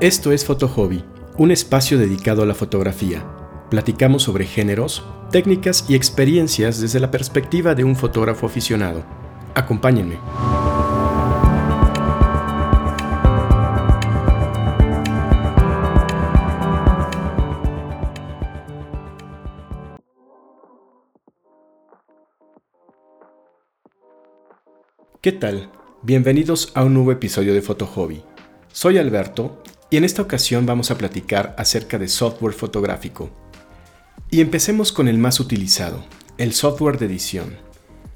Esto es Foto Hobby, un espacio dedicado a la fotografía. Platicamos sobre géneros, técnicas y experiencias desde la perspectiva de un fotógrafo aficionado. Acompáñenme. ¿Qué tal? Bienvenidos a un nuevo episodio de Foto Hobby. Soy Alberto y en esta ocasión vamos a platicar acerca de software fotográfico. Y empecemos con el más utilizado, el software de edición.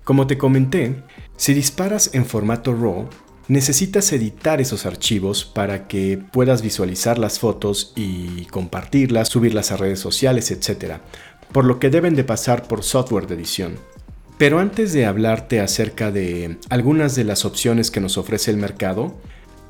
Como te comenté, si disparas en formato RAW, necesitas editar esos archivos para que puedas visualizar las fotos y compartirlas, subirlas a redes sociales, etc. Por lo que deben de pasar por software de edición. Pero antes de hablarte acerca de algunas de las opciones que nos ofrece el mercado,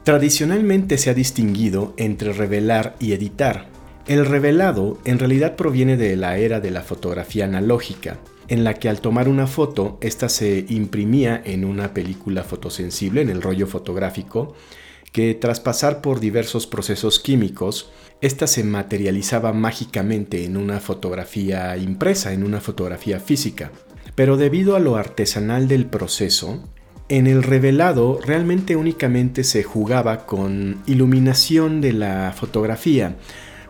tradicionalmente se ha distinguido entre revelar y editar. El revelado en realidad proviene de la era de la fotografía analógica, en la que al tomar una foto, esta se imprimía en una película fotosensible, en el rollo fotográfico, que tras pasar por diversos procesos químicos, esta se materializaba mágicamente en una fotografía impresa, en una fotografía física. Pero debido a lo artesanal del proceso, en el revelado realmente únicamente se jugaba con iluminación de la fotografía,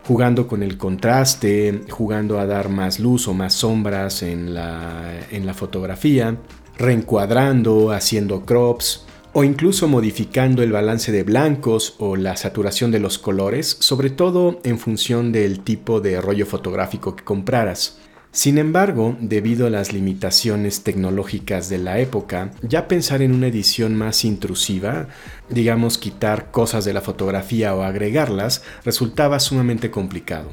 jugando con el contraste, jugando a dar más luz o más sombras en la, en la fotografía, reencuadrando, haciendo crops o incluso modificando el balance de blancos o la saturación de los colores, sobre todo en función del tipo de rollo fotográfico que compraras. Sin embargo, debido a las limitaciones tecnológicas de la época, ya pensar en una edición más intrusiva, digamos quitar cosas de la fotografía o agregarlas, resultaba sumamente complicado.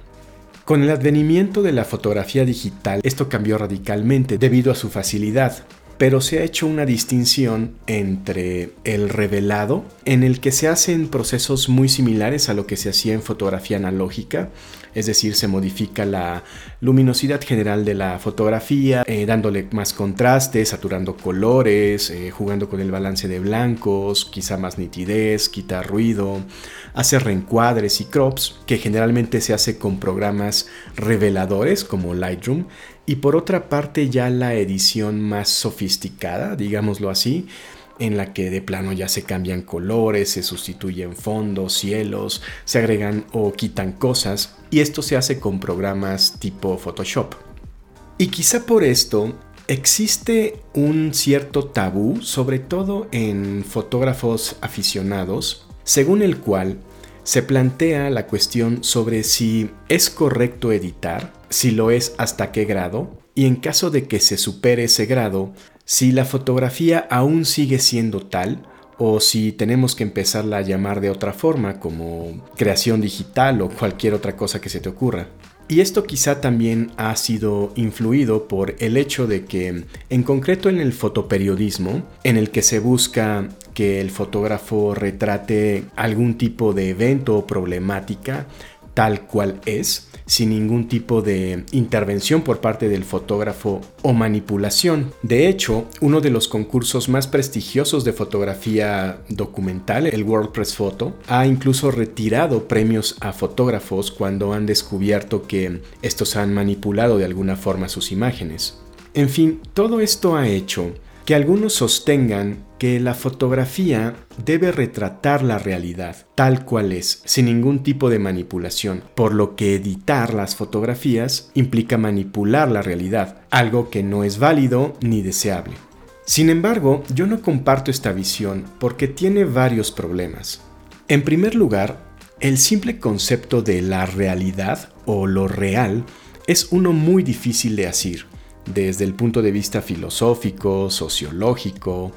Con el advenimiento de la fotografía digital, esto cambió radicalmente debido a su facilidad pero se ha hecho una distinción entre el revelado, en el que se hacen procesos muy similares a lo que se hacía en fotografía analógica, es decir, se modifica la luminosidad general de la fotografía, eh, dándole más contraste, saturando colores, eh, jugando con el balance de blancos, quizá más nitidez, quitar ruido, hacer reencuadres y crops, que generalmente se hace con programas reveladores como Lightroom, y por otra parte ya la edición más sofisticada, digámoslo así, en la que de plano ya se cambian colores, se sustituyen fondos, cielos, se agregan o quitan cosas, y esto se hace con programas tipo Photoshop. Y quizá por esto existe un cierto tabú, sobre todo en fotógrafos aficionados, según el cual se plantea la cuestión sobre si es correcto editar si lo es hasta qué grado, y en caso de que se supere ese grado, si la fotografía aún sigue siendo tal, o si tenemos que empezarla a llamar de otra forma, como creación digital o cualquier otra cosa que se te ocurra. Y esto quizá también ha sido influido por el hecho de que, en concreto en el fotoperiodismo, en el que se busca que el fotógrafo retrate algún tipo de evento o problemática tal cual es, sin ningún tipo de intervención por parte del fotógrafo o manipulación. De hecho, uno de los concursos más prestigiosos de fotografía documental, el World Press Photo, ha incluso retirado premios a fotógrafos cuando han descubierto que estos han manipulado de alguna forma sus imágenes. En fin, todo esto ha hecho que algunos sostengan que la fotografía debe retratar la realidad tal cual es, sin ningún tipo de manipulación, por lo que editar las fotografías implica manipular la realidad, algo que no es válido ni deseable. Sin embargo, yo no comparto esta visión porque tiene varios problemas. En primer lugar, el simple concepto de la realidad o lo real es uno muy difícil de asir desde el punto de vista filosófico, sociológico,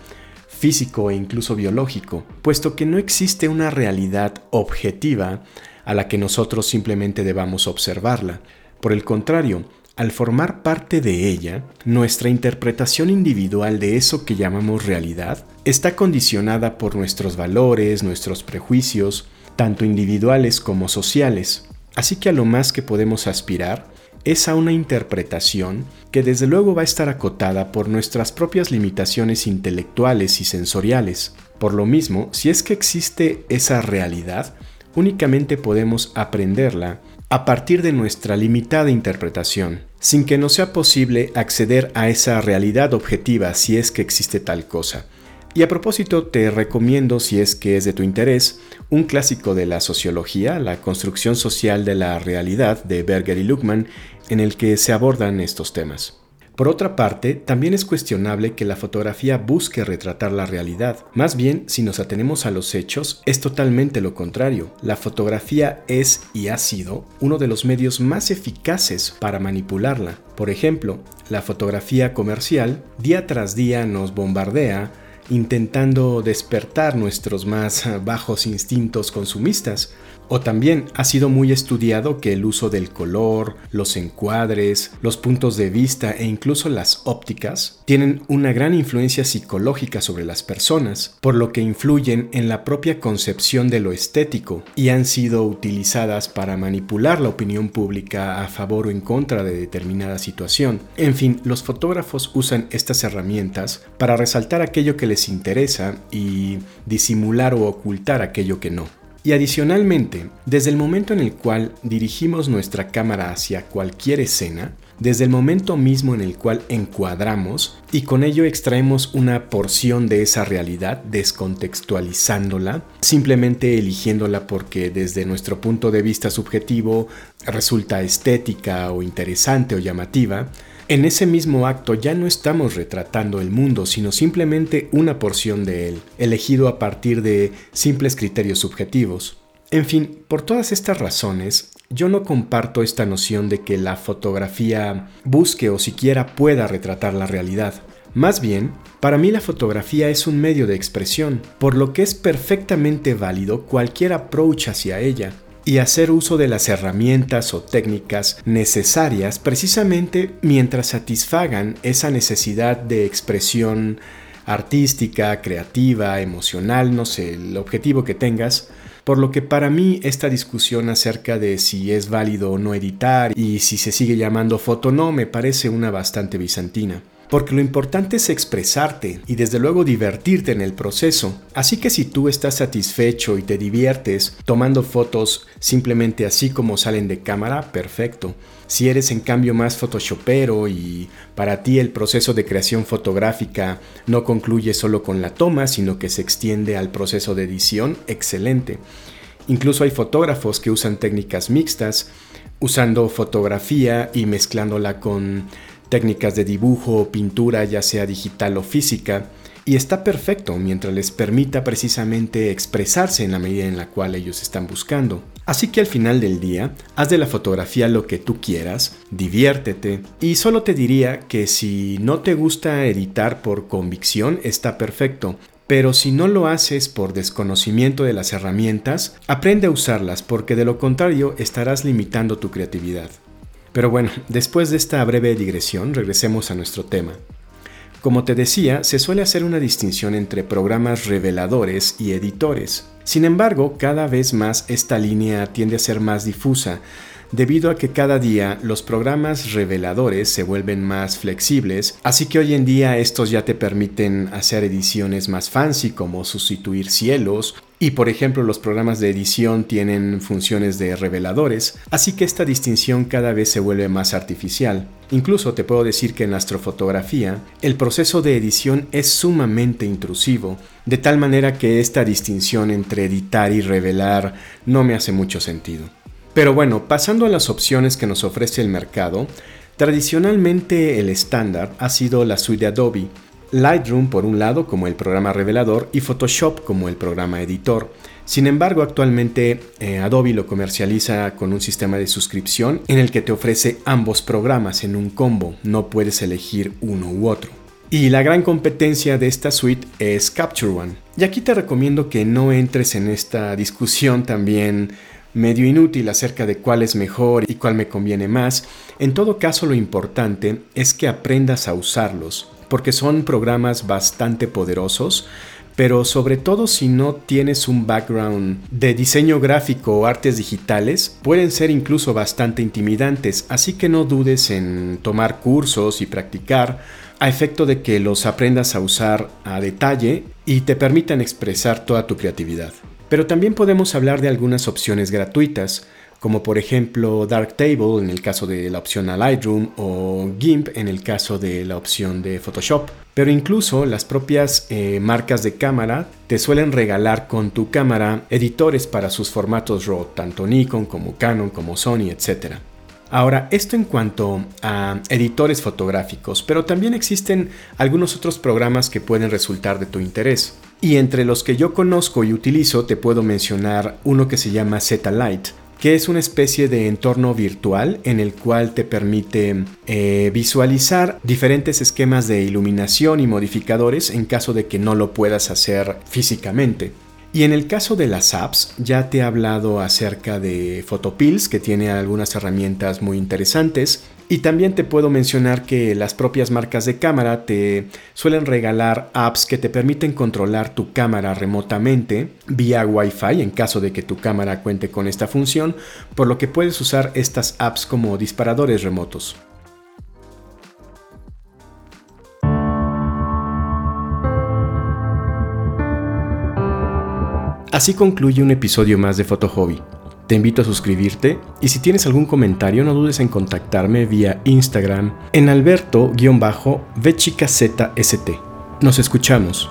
físico e incluso biológico, puesto que no existe una realidad objetiva a la que nosotros simplemente debamos observarla. Por el contrario, al formar parte de ella, nuestra interpretación individual de eso que llamamos realidad está condicionada por nuestros valores, nuestros prejuicios, tanto individuales como sociales. Así que a lo más que podemos aspirar es a una interpretación que desde luego va a estar acotada por nuestras propias limitaciones intelectuales y sensoriales. Por lo mismo, si es que existe esa realidad, únicamente podemos aprenderla a partir de nuestra limitada interpretación, sin que nos sea posible acceder a esa realidad objetiva si es que existe tal cosa. Y a propósito, te recomiendo, si es que es de tu interés, un clásico de la sociología, La construcción social de la realidad, de Berger y Luckman, en el que se abordan estos temas. Por otra parte, también es cuestionable que la fotografía busque retratar la realidad. Más bien, si nos atenemos a los hechos, es totalmente lo contrario. La fotografía es y ha sido uno de los medios más eficaces para manipularla. Por ejemplo, la fotografía comercial día tras día nos bombardea intentando despertar nuestros más bajos instintos consumistas. O también ha sido muy estudiado que el uso del color, los encuadres, los puntos de vista e incluso las ópticas tienen una gran influencia psicológica sobre las personas, por lo que influyen en la propia concepción de lo estético y han sido utilizadas para manipular la opinión pública a favor o en contra de determinada situación. En fin, los fotógrafos usan estas herramientas para resaltar aquello que les interesa y disimular o ocultar aquello que no. Y adicionalmente, desde el momento en el cual dirigimos nuestra cámara hacia cualquier escena, desde el momento mismo en el cual encuadramos y con ello extraemos una porción de esa realidad descontextualizándola, simplemente eligiéndola porque desde nuestro punto de vista subjetivo resulta estética o interesante o llamativa, en ese mismo acto ya no estamos retratando el mundo, sino simplemente una porción de él, elegido a partir de simples criterios subjetivos. En fin, por todas estas razones, yo no comparto esta noción de que la fotografía busque o siquiera pueda retratar la realidad. Más bien, para mí la fotografía es un medio de expresión, por lo que es perfectamente válido cualquier approach hacia ella y hacer uso de las herramientas o técnicas necesarias precisamente mientras satisfagan esa necesidad de expresión artística, creativa, emocional, no sé, el objetivo que tengas. Por lo que para mí esta discusión acerca de si es válido o no editar y si se sigue llamando foto no me parece una bastante bizantina porque lo importante es expresarte y desde luego divertirte en el proceso. Así que si tú estás satisfecho y te diviertes tomando fotos simplemente así como salen de cámara, perfecto. Si eres en cambio más photoshopero y para ti el proceso de creación fotográfica no concluye solo con la toma, sino que se extiende al proceso de edición, excelente. Incluso hay fotógrafos que usan técnicas mixtas, usando fotografía y mezclándola con técnicas de dibujo o pintura, ya sea digital o física, y está perfecto mientras les permita precisamente expresarse en la medida en la cual ellos están buscando. Así que al final del día, haz de la fotografía lo que tú quieras, diviértete y solo te diría que si no te gusta editar por convicción está perfecto, pero si no lo haces por desconocimiento de las herramientas, aprende a usarlas porque de lo contrario estarás limitando tu creatividad. Pero bueno, después de esta breve digresión, regresemos a nuestro tema. Como te decía, se suele hacer una distinción entre programas reveladores y editores. Sin embargo, cada vez más esta línea tiende a ser más difusa, debido a que cada día los programas reveladores se vuelven más flexibles, así que hoy en día estos ya te permiten hacer ediciones más fancy como sustituir cielos y por ejemplo los programas de edición tienen funciones de reveladores, así que esta distinción cada vez se vuelve más artificial. Incluso te puedo decir que en astrofotografía el proceso de edición es sumamente intrusivo, de tal manera que esta distinción entre editar y revelar no me hace mucho sentido. Pero bueno, pasando a las opciones que nos ofrece el mercado, tradicionalmente el estándar ha sido la suite de Adobe, Lightroom por un lado como el programa revelador y Photoshop como el programa editor. Sin embargo, actualmente eh, Adobe lo comercializa con un sistema de suscripción en el que te ofrece ambos programas en un combo, no puedes elegir uno u otro. Y la gran competencia de esta suite es Capture One. Y aquí te recomiendo que no entres en esta discusión también medio inútil acerca de cuál es mejor y cuál me conviene más. En todo caso, lo importante es que aprendas a usarlos porque son programas bastante poderosos, pero sobre todo si no tienes un background de diseño gráfico o artes digitales, pueden ser incluso bastante intimidantes, así que no dudes en tomar cursos y practicar a efecto de que los aprendas a usar a detalle y te permitan expresar toda tu creatividad. Pero también podemos hablar de algunas opciones gratuitas, como por ejemplo Darktable en el caso de la opción a Lightroom o GIMP en el caso de la opción de Photoshop. Pero incluso las propias eh, marcas de cámara te suelen regalar con tu cámara editores para sus formatos RAW, tanto Nikon como Canon como Sony, etc. Ahora, esto en cuanto a editores fotográficos, pero también existen algunos otros programas que pueden resultar de tu interés. Y entre los que yo conozco y utilizo te puedo mencionar uno que se llama Z-Lite, que es una especie de entorno virtual en el cual te permite eh, visualizar diferentes esquemas de iluminación y modificadores en caso de que no lo puedas hacer físicamente. Y en el caso de las apps, ya te he hablado acerca de Photopills, que tiene algunas herramientas muy interesantes. Y también te puedo mencionar que las propias marcas de cámara te suelen regalar apps que te permiten controlar tu cámara remotamente vía Wi-Fi en caso de que tu cámara cuente con esta función, por lo que puedes usar estas apps como disparadores remotos. Así concluye un episodio más de Foto Hobby. Te invito a suscribirte y si tienes algún comentario no dudes en contactarme vía Instagram en alberto-vchicazst. Nos escuchamos.